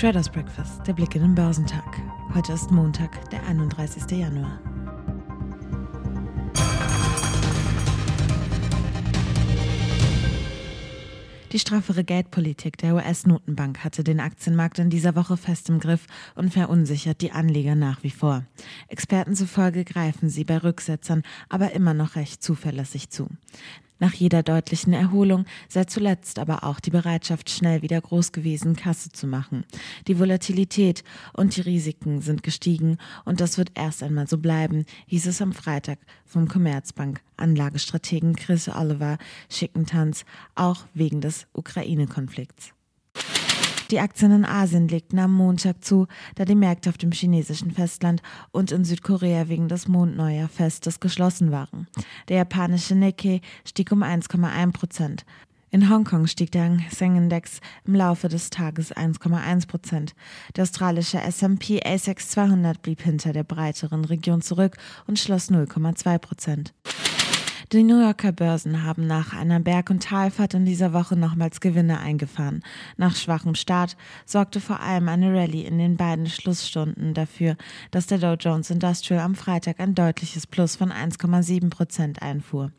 Traders Breakfast, der Blick in den Börsentag. Heute ist Montag, der 31. Januar. Die straffere Geldpolitik der US-Notenbank hatte den Aktienmarkt in dieser Woche fest im Griff und verunsichert die Anleger nach wie vor. Experten zufolge greifen sie bei Rücksetzern aber immer noch recht zuverlässig zu. Nach jeder deutlichen Erholung sei zuletzt aber auch die Bereitschaft schnell wieder groß gewesen, Kasse zu machen. Die Volatilität und die Risiken sind gestiegen und das wird erst einmal so bleiben, hieß es am Freitag vom Commerzbank Anlagestrategen Chris Oliver Schickentanz, auch wegen des Ukraine-Konflikts. Die Aktien in Asien legten am Montag zu, da die Märkte auf dem chinesischen Festland und in Südkorea wegen des Mondneujahrfestes geschlossen waren. Der japanische Nikkei stieg um 1,1 Prozent. In Hongkong stieg der Hang Seng Index im Laufe des Tages 1,1 Prozent. Der australische S&P ASX 200 blieb hinter der breiteren Region zurück und schloss 0,2 Prozent. Die New Yorker Börsen haben nach einer Berg- und Talfahrt in dieser Woche nochmals Gewinne eingefahren. Nach schwachem Start sorgte vor allem eine Rallye in den beiden Schlussstunden dafür, dass der Dow Jones Industrial am Freitag ein deutliches Plus von 1,7 Prozent einfuhr.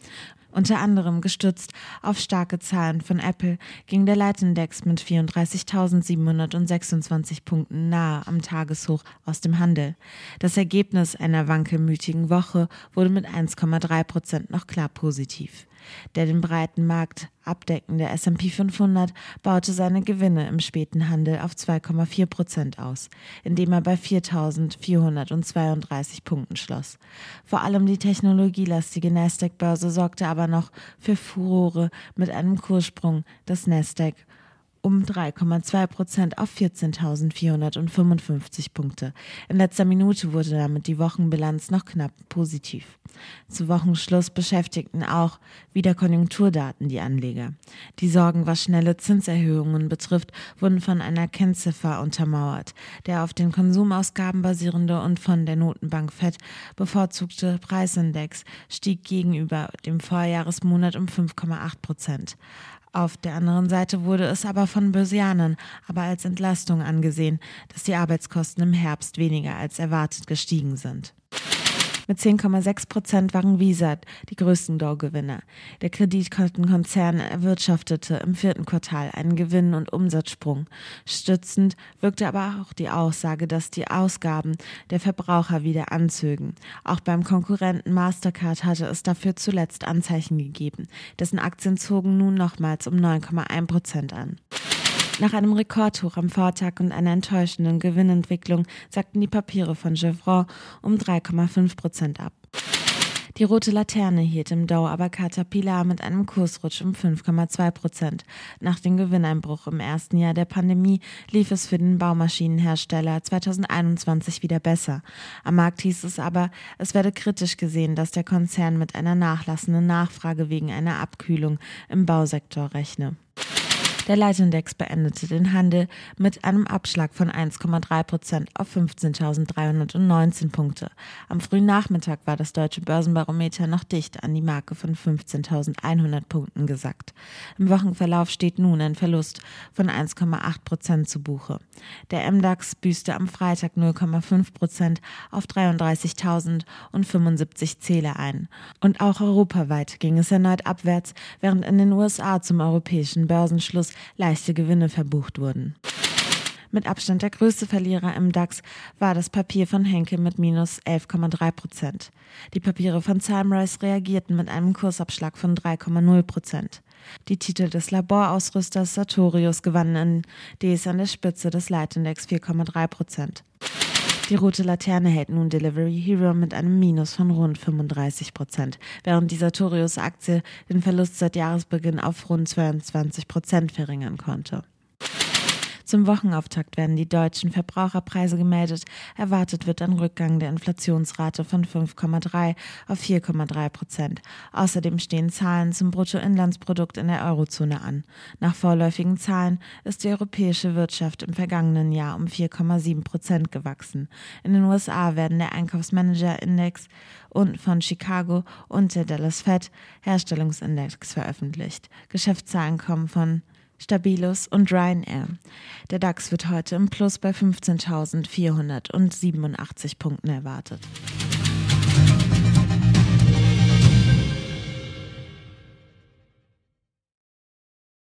Unter anderem gestützt auf starke Zahlen von Apple ging der Leitindex mit 34.726 Punkten nahe am Tageshoch aus dem Handel. Das Ergebnis einer wankelmütigen Woche wurde mit 1,3 Prozent noch klar positiv. Der den breiten Markt abdeckende S&P 500 baute seine Gewinne im späten Handel auf 2,4 Prozent aus, indem er bei 4.432 Punkten schloss. Vor allem die technologielastige Nasdaq-Börse sorgte aber noch für Furore mit einem Kurssprung des Nasdaq um 3,2 Prozent auf 14.455 Punkte. In letzter Minute wurde damit die Wochenbilanz noch knapp positiv. Zu Wochenschluss beschäftigten auch wieder Konjunkturdaten die Anleger. Die Sorgen, was schnelle Zinserhöhungen betrifft, wurden von einer Kennziffer untermauert. Der auf den Konsumausgaben basierende und von der Notenbank FED bevorzugte Preisindex stieg gegenüber dem Vorjahresmonat um 5,8 Prozent. Auf der anderen Seite wurde es aber von Börsianern aber als Entlastung angesehen, dass die Arbeitskosten im Herbst weniger als erwartet gestiegen sind. Mit 10,6 Prozent waren Visa die größten Dow-Gewinner. Der Kreditkartenkonzern erwirtschaftete im vierten Quartal einen Gewinn- und Umsatzsprung. Stützend wirkte aber auch die Aussage, dass die Ausgaben der Verbraucher wieder anzögen. Auch beim Konkurrenten Mastercard hatte es dafür zuletzt Anzeichen gegeben. Dessen Aktien zogen nun nochmals um 9,1 Prozent an. Nach einem Rekordhoch am Vortag und einer enttäuschenden Gewinnentwicklung sagten die Papiere von Chevron um 3,5 Prozent ab. Die rote Laterne hielt im Dow aber Caterpillar mit einem Kursrutsch um 5,2 Prozent. Nach dem Gewinneinbruch im ersten Jahr der Pandemie lief es für den Baumaschinenhersteller 2021 wieder besser. Am Markt hieß es aber, es werde kritisch gesehen, dass der Konzern mit einer nachlassenden Nachfrage wegen einer Abkühlung im Bausektor rechne. Der Leitindex beendete den Handel mit einem Abschlag von 1,3 Prozent auf 15.319 Punkte. Am frühen Nachmittag war das deutsche Börsenbarometer noch dicht an die Marke von 15.100 Punkten gesackt. Im Wochenverlauf steht nun ein Verlust von 1,8 Prozent zu Buche. Der MDAX büßte am Freitag 0,5 Prozent auf 33.075 Zähler ein. Und auch europaweit ging es erneut abwärts, während in den USA zum europäischen Börsenschluss leichte Gewinne verbucht wurden. Mit Abstand der größte Verlierer im DAX war das Papier von Henkel mit minus 11,3 Prozent. Die Papiere von Salmrise reagierten mit einem Kursabschlag von 3,0 Prozent. Die Titel des Laborausrüsters Sartorius gewannen indes an der Spitze des Leitindex 4,3 Prozent. Die rote Laterne hält nun Delivery Hero mit einem Minus von rund 35 Prozent, während die Sartorius-Aktie den Verlust seit Jahresbeginn auf rund 22 Prozent verringern konnte. Zum Wochenauftakt werden die deutschen Verbraucherpreise gemeldet. Erwartet wird ein Rückgang der Inflationsrate von 5,3 auf 4,3 Prozent. Außerdem stehen Zahlen zum Bruttoinlandsprodukt in der Eurozone an. Nach vorläufigen Zahlen ist die europäische Wirtschaft im vergangenen Jahr um 4,7 Prozent gewachsen. In den USA werden der Einkaufsmanager-Index und von Chicago und der Dallas Fed Herstellungsindex veröffentlicht. Geschäftszahlen kommen von Stabilus und Ryanair. Der DAX wird heute im Plus bei 15.487 Punkten erwartet.